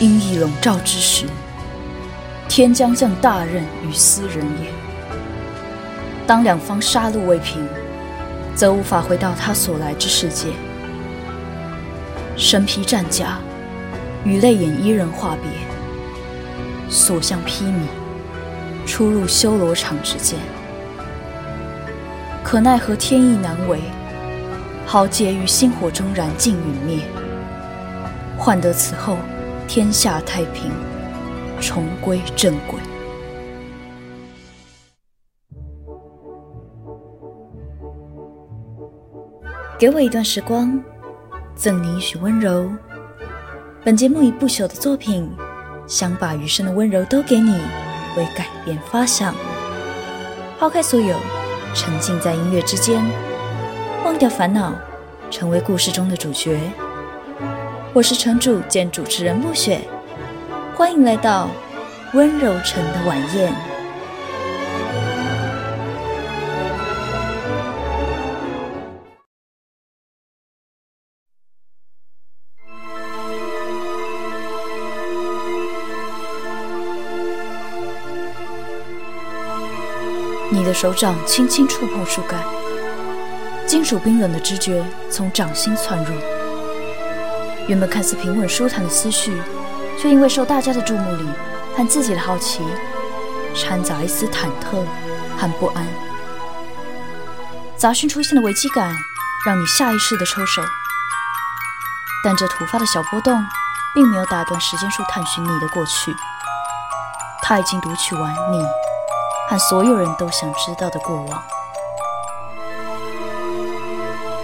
阴翳笼罩之时，天将降大任于斯人也。当两方杀戮未平，则无法回到他所来之世界。身披战甲，与泪眼伊人话别，所向披靡，出入修罗场之间。可奈何天意难违，豪杰于星火中燃尽陨灭，换得此后天下太平，重归正轨。给我一段时光。赠你一许温柔。本节目以不朽的作品，想把余生的温柔都给你，为改变发想。抛开所有，沉浸在音乐之间，忘掉烦恼，成为故事中的主角。我是城主兼主持人暮雪，欢迎来到温柔城的晚宴。你的手掌轻轻触碰树干，金属冰冷的知觉从掌心窜入。原本看似平稳舒坦的思绪，却因为受大家的注目礼和自己的好奇，掺杂一丝忐忑和不安。杂讯出现的危机感，让你下意识地抽手。但这突发的小波动，并没有打断时间树探寻你的过去。他已经读取完你。和所有人都想知道的过往。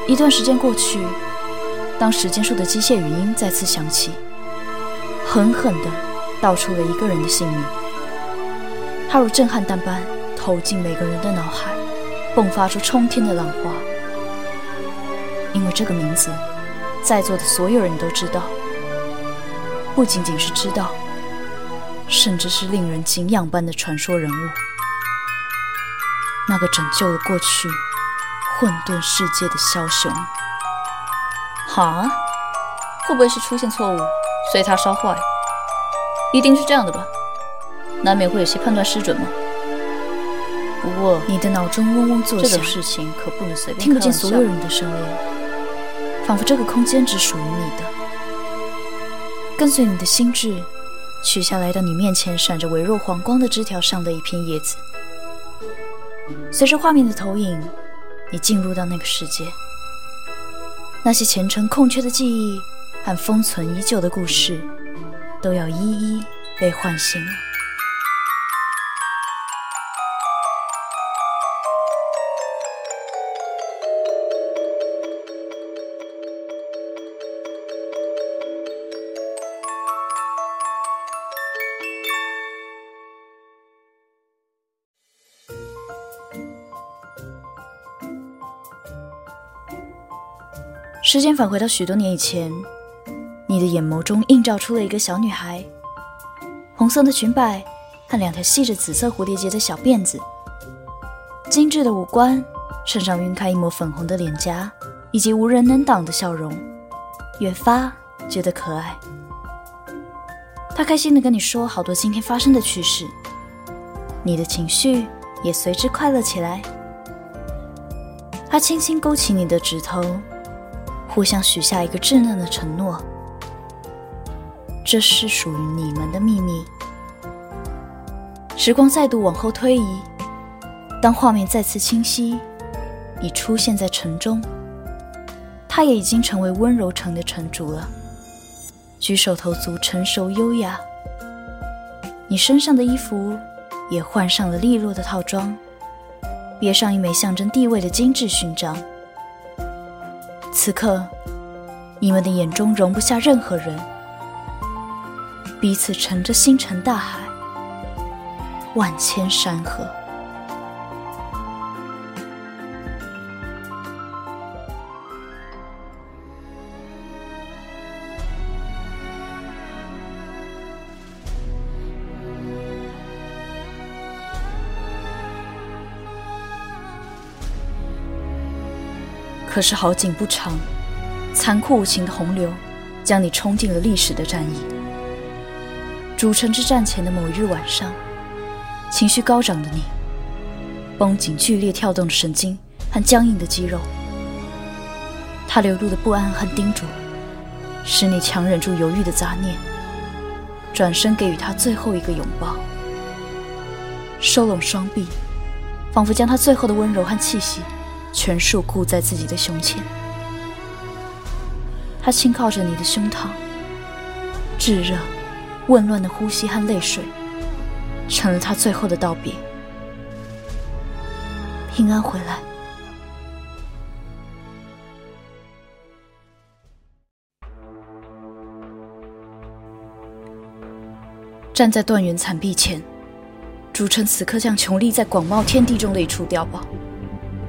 一段时间过去，当时间树的机械语音再次响起，狠狠地道出了一个人的姓名。它如震撼弹般投进每个人的脑海，迸发出冲天的浪花。因为这个名字，在座的所有人都知道，不仅仅是知道，甚至是令人敬仰般的传说人物。那个拯救了过去混沌世界的枭雄，哈？会不会是出现错误，所以它烧坏？一定是这样的吧？难免会有些判断失准嘛。不过你的脑中嗡嗡作响，这种事情可不能随便。听不见所有人的声音，仿佛这个空间只属于你的。跟随你的心智，取下来到你面前闪着微弱黄光的枝条上的一片叶子。随着画面的投影，你进入到那个世界。那些前尘空缺的记忆和封存已久的故事，都要一一被唤醒了。时间返回到许多年以前，你的眼眸中映照出了一个小女孩，红色的裙摆和两条系着紫色蝴蝶结的小辫子，精致的五官，身上晕开一抹粉红的脸颊，以及无人能挡的笑容，越发觉得可爱。她开心地跟你说好多今天发生的趣事，你的情绪也随之快乐起来。她轻轻勾起你的指头。互相许下一个稚嫩的承诺，这是属于你们的秘密。时光再度往后推移，当画面再次清晰，你出现在城中，他也已经成为温柔城的城主了，举手投足成熟优雅。你身上的衣服也换上了利落的套装，别上一枚象征地位的精致勋章。此刻，你们的眼中容不下任何人，彼此乘着星辰大海，万千山河。可是好景不长，残酷无情的洪流将你冲进了历史的战役。主城之战前的某日晚上，情绪高涨的你，绷紧剧烈跳动的神经和僵硬的肌肉，他流露的不安和叮嘱，使你强忍住犹豫的杂念，转身给予他最后一个拥抱，收拢双臂，仿佛将他最后的温柔和气息全数固在自己的胸前。他轻靠着你的胸膛，炙热。混乱的呼吸和泪水，成了他最后的道别。平安回来。站在断垣残壁前，主城此刻像裘立在广袤天地中的一处碉堡，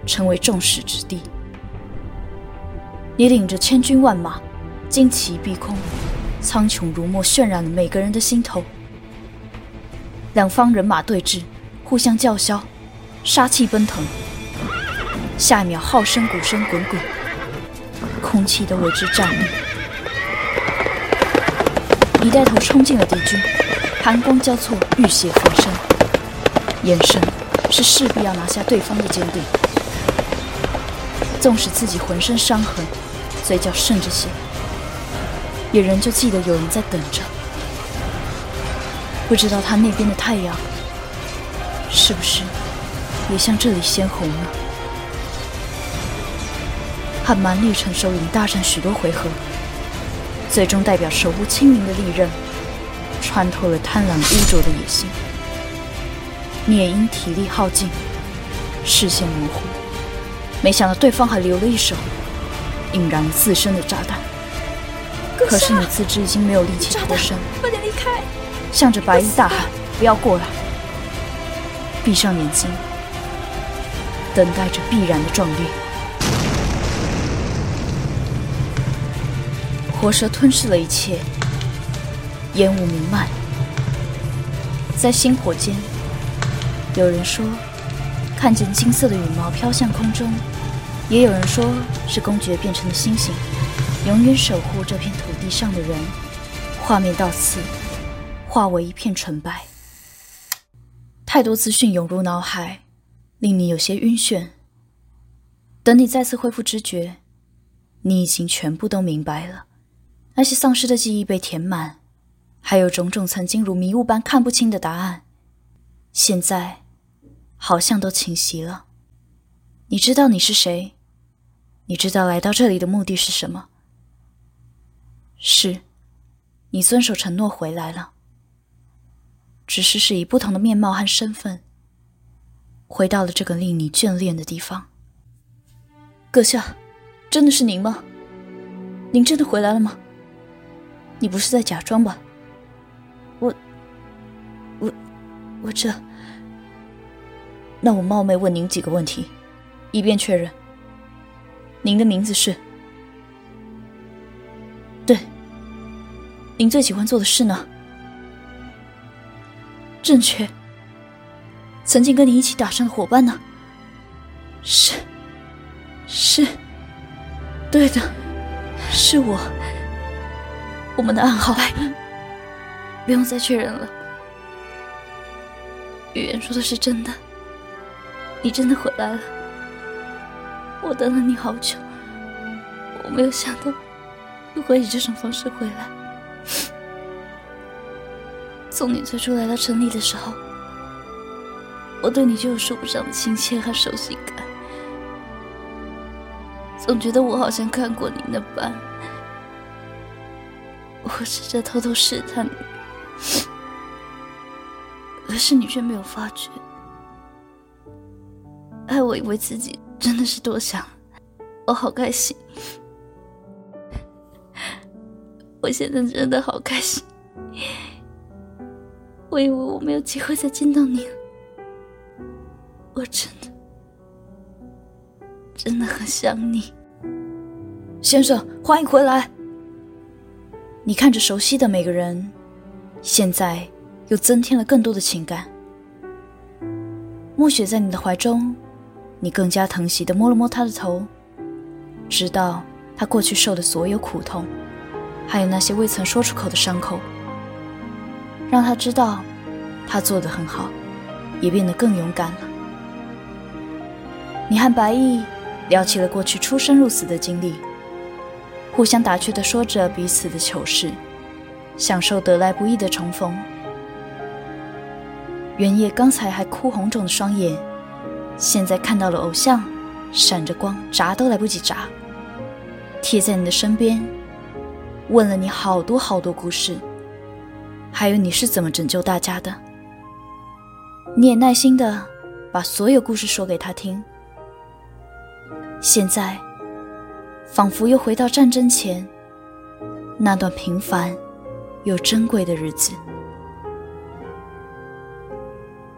成为众矢之的。你领着千军万马，旌旗蔽空。苍穹如墨，渲染了每个人的心头。两方人马对峙，互相叫嚣，杀气奔腾。下一秒，号声、鼓声滚滚，空气都为之战栗。你带头冲进了敌军，寒光交错，浴血焚身，眼神是势必要拿下对方的坚定。纵使自己浑身伤痕，嘴角渗着血。也仍旧记得有人在等着，不知道他那边的太阳是不是也像这里鲜红呢？他蛮力成首领大战许多回合，最终代表守护清明的利刃穿透了贪婪污浊的野心。你也因体力耗尽，视线模糊，没想到对方还留了一手，引燃了自身的炸弹。可是你自知已经没有力气脱身，快点离开！向着白衣大喊：“不要过来！”闭上眼睛，等待着必然的壮烈。火蛇吞噬了一切，烟雾弥漫，在星火间，有人说看见金色的羽毛飘向空中，也有人说是公爵变成了星星。永远守护这片土地上的人，画面到此化为一片纯白。太多资讯涌入脑海，令你有些晕眩。等你再次恢复知觉，你已经全部都明白了。那些丧失的记忆被填满，还有种种曾经如迷雾般看不清的答案，现在好像都清晰了。你知道你是谁，你知道来到这里的目的是什么。是，你遵守承诺回来了，只是是以不同的面貌和身份，回到了这个令你眷恋的地方。阁下，真的是您吗？您真的回来了吗？你不是在假装吧？我，我，我这……那我冒昧问您几个问题，以便确认。您的名字是？对，您最喜欢做的事呢？正确。曾经跟你一起打仗的伙伴呢？是，是，对的，是我。我们的暗号，不用再确认了。语言说的是真的，你真的回来了。我等了你好久，我没有想到你。会以这种方式回来。从你最初来到城里的时候，我对你就有说不上的亲切和熟悉感。总觉得我好像看过你那般。我试着偷偷试探你，可是你却没有发觉。哎我以为自己真的是多想，我好开心。我现在真的好开心，我以为我没有机会再见到你了，我真的真的很想你，先生，欢迎回来。你看着熟悉的每个人，现在又增添了更多的情感。暮雪在你的怀中，你更加疼惜地摸了摸他的头，知道他过去受的所有苦痛。还有那些未曾说出口的伤口，让他知道他做得很好，也变得更勇敢了。你和白毅聊起了过去出生入死的经历，互相打趣地说着彼此的糗事，享受得来不易的重逢。原野刚才还哭红肿的双眼，现在看到了偶像，闪着光，眨都来不及眨，贴在你的身边，问了你好多好多故事，还有你是怎么拯救大家的。你也耐心的把所有故事说给他听。现在，仿佛又回到战争前那段平凡又珍贵的日子。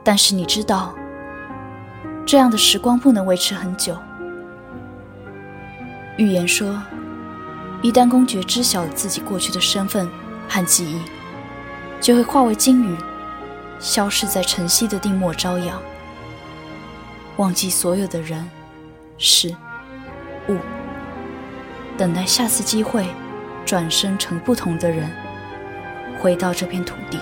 但是你知道，这样的时光不能维持很久。预言说，一旦公爵知晓了自己过去的身份和记忆，就会化为金鱼，消失在晨曦的定末朝阳，忘记所有的人事。物，等待下次机会，转生成不同的人，回到这片土地。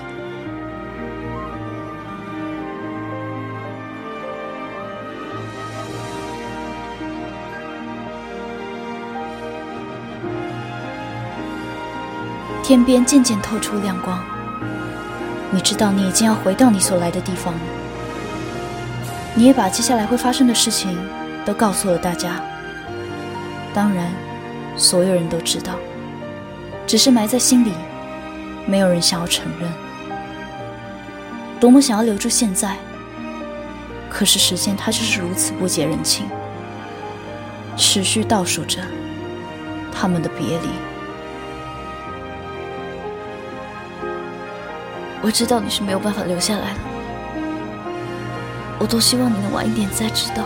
天边渐渐透出亮光，你知道你已经要回到你所来的地方了。你也把接下来会发生的事情都告诉了大家。当然，所有人都知道，只是埋在心里，没有人想要承认。多么想要留住现在，可是时间它就是如此不解人情，持续倒数着他们的别离。我知道你是没有办法留下来了，我多希望你能晚一点再知道。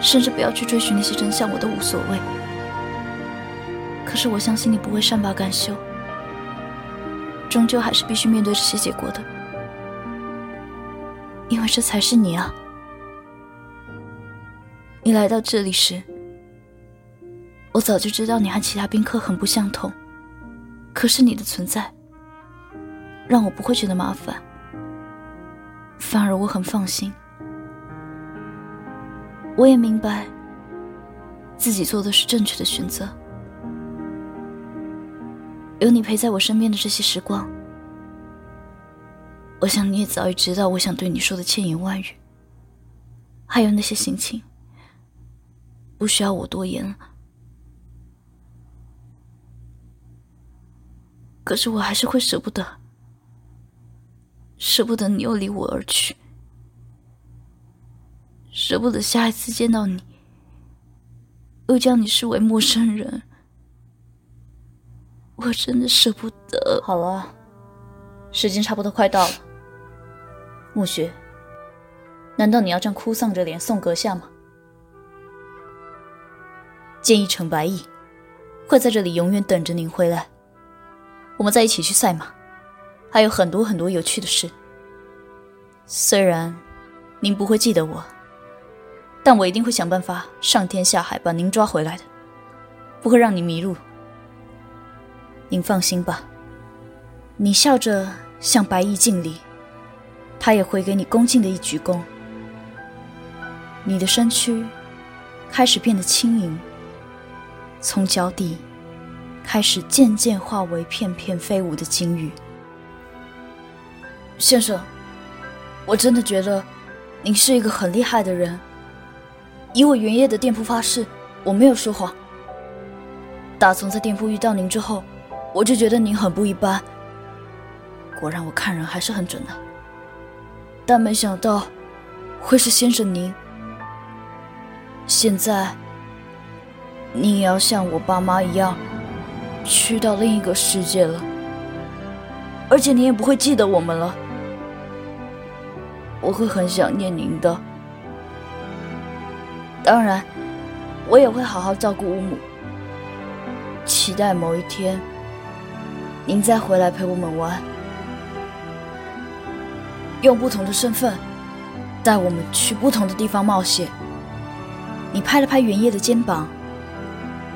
甚至不要去追寻那些真相，我都无所谓。可是我相信你不会善罢甘休，终究还是必须面对这些结果的，因为这才是你啊！你来到这里时，我早就知道你和其他宾客很不相同，可是你的存在让我不会觉得麻烦，反而我很放心。我也明白，自己做的是正确的选择。有你陪在我身边的这些时光，我想你也早已知道我想对你说的千言万语，还有那些心情，不需要我多言了。可是我还是会舍不得，舍不得你又离我而去。舍不得下一次见到你，又将你视为陌生人，我真的舍不得。好了，时间差不多快到了。暮雪，难道你要这样哭丧着脸送阁下吗？建议程白义会在这里永远等着您回来，我们再一起去赛马，还有很多很多有趣的事。虽然您不会记得我。但我一定会想办法上天下海把您抓回来的，不会让你迷路。您放心吧。你笑着向白衣敬礼，他也回给你恭敬的一鞠躬。你的身躯开始变得轻盈，从脚底开始渐渐化为片片飞舞的金鱼。先生，我真的觉得您是一个很厉害的人。以我原业的店铺发誓，我没有说谎。打从在店铺遇到您之后，我就觉得您很不一般。果然，我看人还是很准的。但没想到，会是先生您。现在，您也要像我爸妈一样，去到另一个世界了。而且，您也不会记得我们了。我会很想念您的。当然，我也会好好照顾乌母。期待某一天，您再回来陪我们玩，用不同的身份带我们去不同的地方冒险。你拍了拍原叶的肩膀，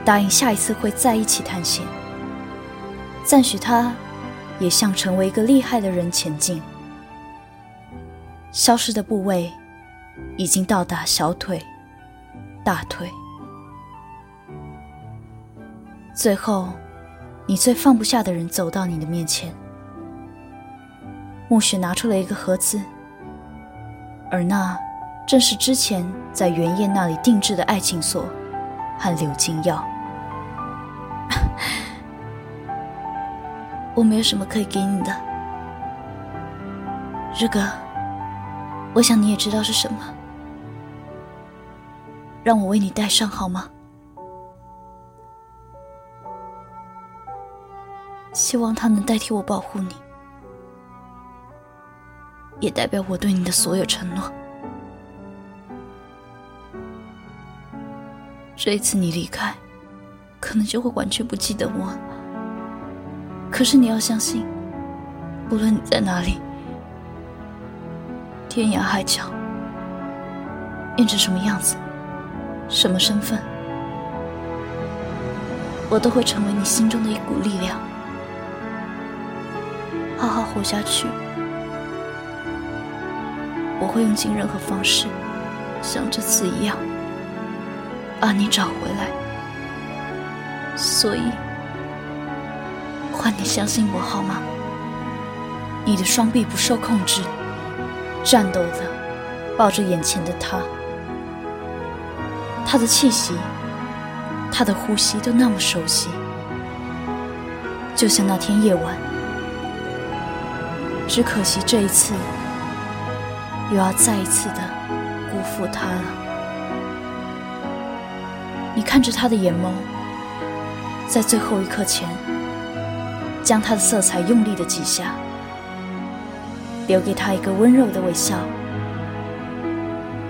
答应下一次会再一起探险。赞许他，也向成为一个厉害的人前进。消失的部位已经到达小腿、大腿，最后，你最放不下的人走到你的面前。暮雪拿出了一个盒子，而那正是之前在原砚那里定制的爱情锁和柳金药。我没有什么可以给你的，日哥。我想你也知道是什么，让我为你戴上好吗？希望它能代替我保护你，也代表我对你的所有承诺。这一次你离开，可能就会完全不记得我。可是你要相信，无论你在哪里。天涯海角，变成什么样子，什么身份，我都会成为你心中的一股力量。好好活下去，我会用尽任何方式，像这次一样，把你找回来。所以，换你相信我好吗？你的双臂不受控制。颤抖的抱着眼前的他，他的气息，他的呼吸都那么熟悉，就像那天夜晚。只可惜这一次，又要再一次的辜负他了。你看着他的眼眸，在最后一刻前，将他的色彩用力的挤下。留给他一个温柔的微笑，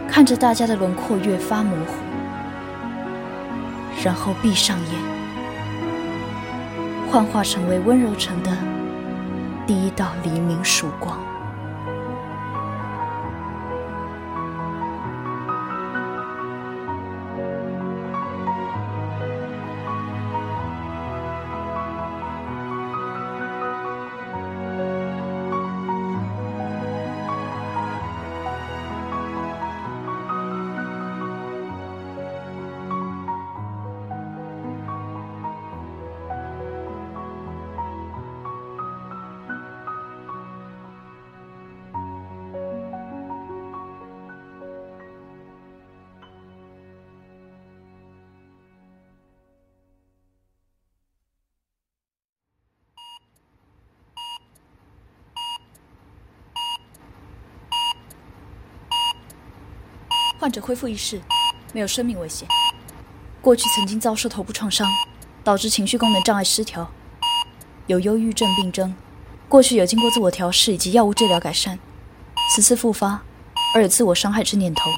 看着大家的轮廓越发模糊，然后闭上眼，幻化成为温柔城的第一道黎明曙光。患者恢复意识，没有生命危险。过去曾经遭受头部创伤，导致情绪功能障碍失调，有忧郁症病征。过去有经过自我调试以及药物治疗改善，此次复发而有自我伤害之念头，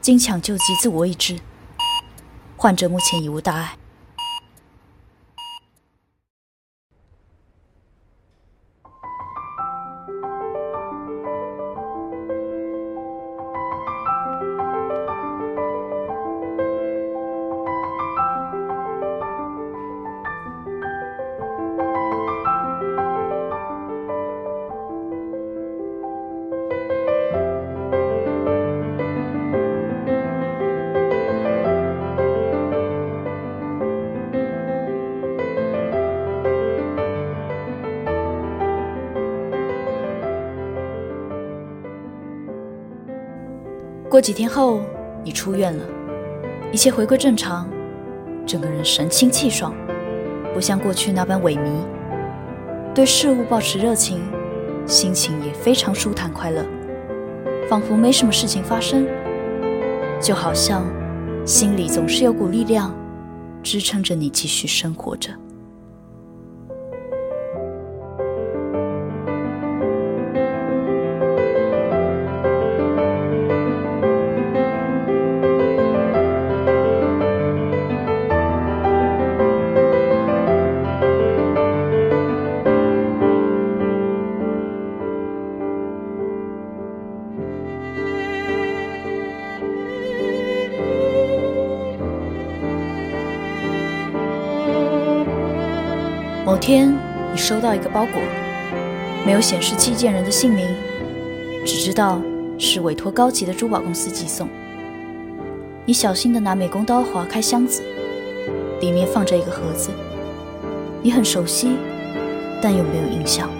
经抢救及自我医治，患者目前已无大碍。过几天后，你出院了，一切回归正常，整个人神清气爽，不像过去那般萎靡，对事物保持热情，心情也非常舒坦快乐，仿佛没什么事情发生，就好像心里总是有股力量支撑着你继续生活着。某天，你收到一个包裹，没有显示寄件人的姓名，只知道是委托高级的珠宝公司寄送。你小心地拿美工刀划开箱子，里面放着一个盒子，你很熟悉，但又没有印象。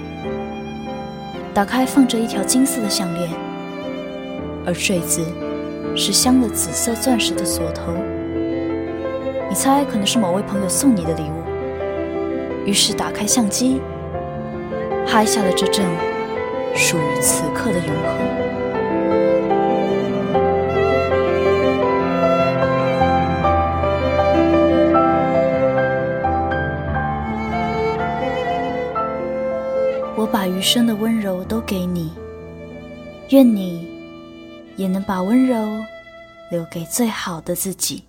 打开，放着一条金色的项链，而坠子是镶了紫色钻石的锁头。你猜可能是某位朋友送你的礼物，于是打开相机，拍下了这阵属于此刻的永恒。我把余生的温柔都给你，愿你也能把温柔留给最好的自己。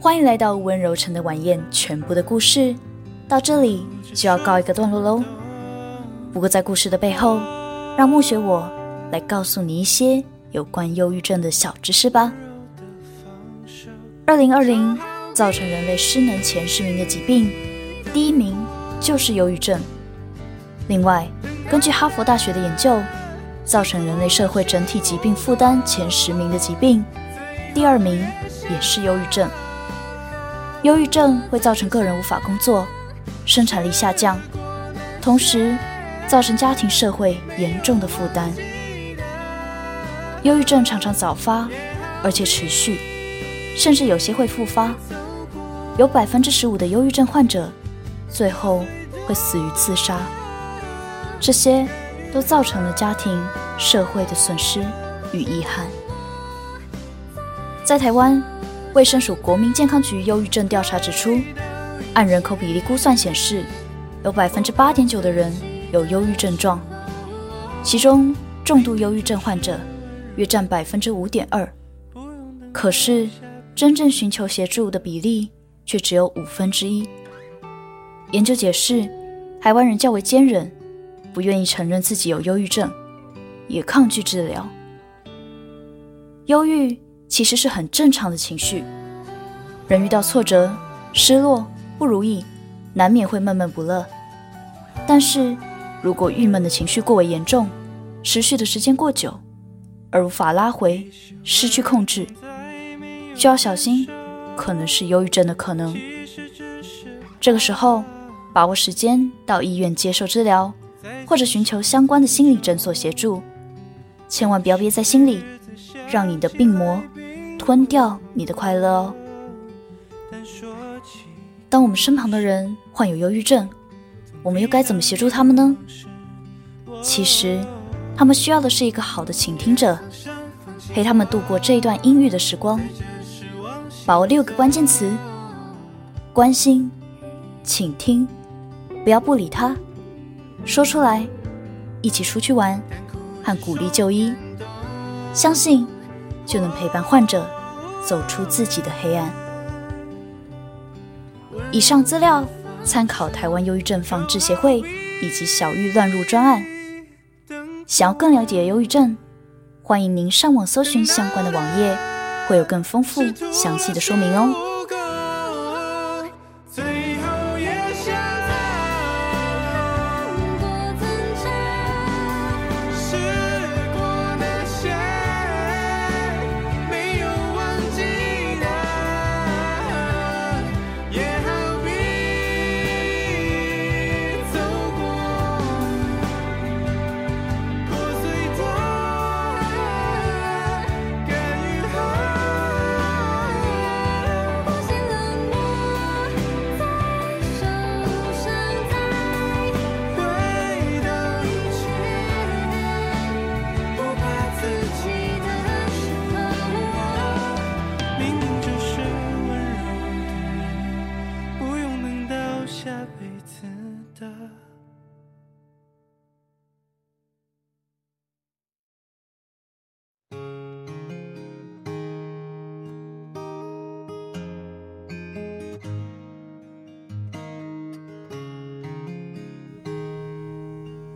欢迎来到温柔城的晚宴，全部的故事到这里就要告一个段落喽。不过在故事的背后，让暮雪我来告诉你一些有关忧郁症的小知识吧。二零二零造成人类失能前十名的疾病，第一名就是忧郁症。另外，根据哈佛大学的研究，造成人类社会整体疾病负担前十名的疾病，第二名也是忧郁症。忧郁症会造成个人无法工作，生产力下降，同时造成家庭社会严重的负担。忧郁症常常早发，而且持续，甚至有些会复发。有百分之十五的忧郁症患者，最后会死于自杀。这些都造成了家庭、社会的损失与遗憾。在台湾，卫生署国民健康局忧郁症调查指出，按人口比例估算显示，有百分之八点九的人有忧郁症状，其中重度忧郁症患者约占百分之五点二。可是，真正寻求协助的比例却只有五分之一。研究解释，台湾人较为坚韧。不愿意承认自己有忧郁症，也抗拒治疗。忧郁其实是很正常的情绪，人遇到挫折、失落、不如意，难免会闷闷不乐。但是如果郁闷的情绪过为严重，持续的时间过久，而无法拉回，失去控制，就要小心，可能是忧郁症的可能。这个时候，把握时间到医院接受治疗。或者寻求相关的心理诊所协助，千万不要憋在心里，让你的病魔吞掉你的快乐哦。当我们身旁的人患有忧郁症，我们又该怎么协助他们呢？其实，他们需要的是一个好的倾听者，陪他们度过这一段阴郁的时光。把握六个关键词：关心、倾听，不要不理他，说出来，一起出去玩，和鼓励就医，相信就能陪伴患者走出自己的黑暗。以上资料参考台湾忧郁症防治协会以及小玉乱入专案。想要更了解忧郁症，欢迎您上网搜寻相关的网页，会有更丰富详细的说明哦。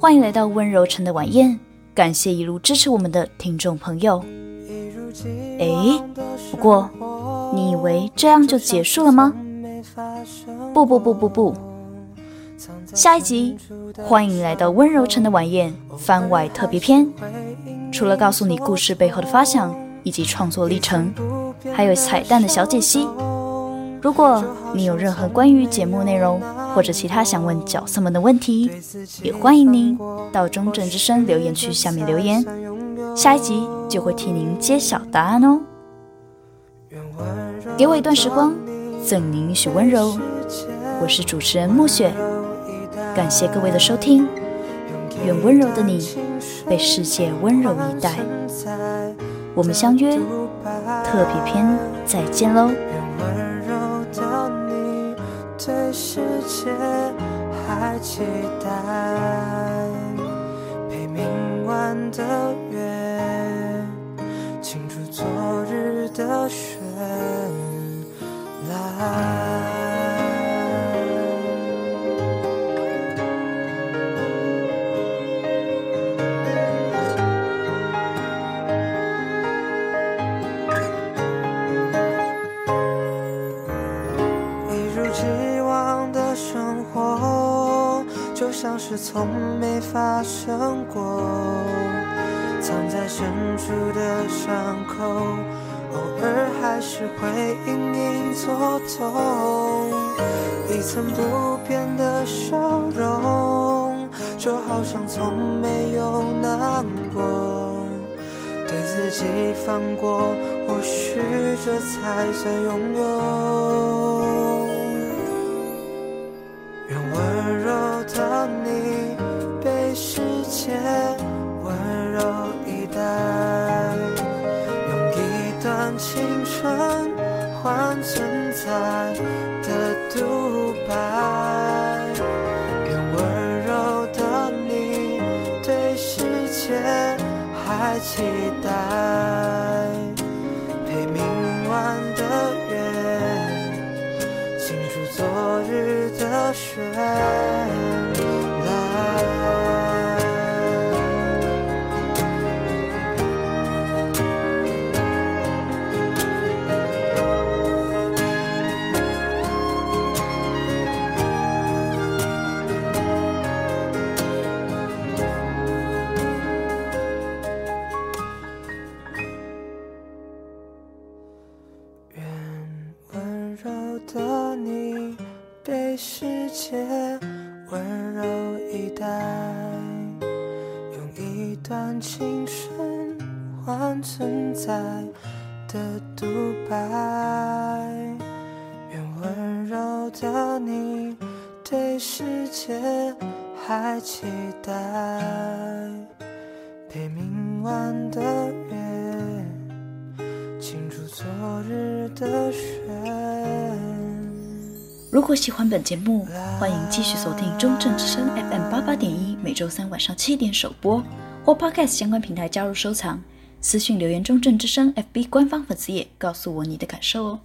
欢迎来到温柔城的晚宴，感谢一路支持我们的听众朋友。哎，不过你以为这样就结束了吗？不不不不不，下一集欢迎来到温柔城的晚宴番外特别篇。除了告诉你故事背后的发想以及创作历程，还有彩蛋的小解析。如果你有任何关于节目内容，或者其他想问角色们的问题，也欢迎您到中正之声留言区下面留言，下一集就会替您揭晓答案哦。给我一段时光，赠您一许温柔。我是主持人暮雪，感谢各位的收听。愿温柔的你被世界温柔以待。我们相约特别篇，再见喽。世界还期待，陪明晚的月，清楚昨日的绚烂。从没发生过，藏在深处的伤口，偶尔还是会隐隐作痛。一层不变的笑容，就好像从没有难过。对自己放过，或许这才算拥有。在的独白。愿温柔的你对世界还期待陪明晚的月，清楚昨日的绚烂。如果喜欢本节目，欢迎继续锁定中正之声 FM 八八点一，每周三晚上七点首播，或 Podcast 相关平台加入收藏，私信留言中正之声 FB 官方粉丝页，告诉我你的感受哦。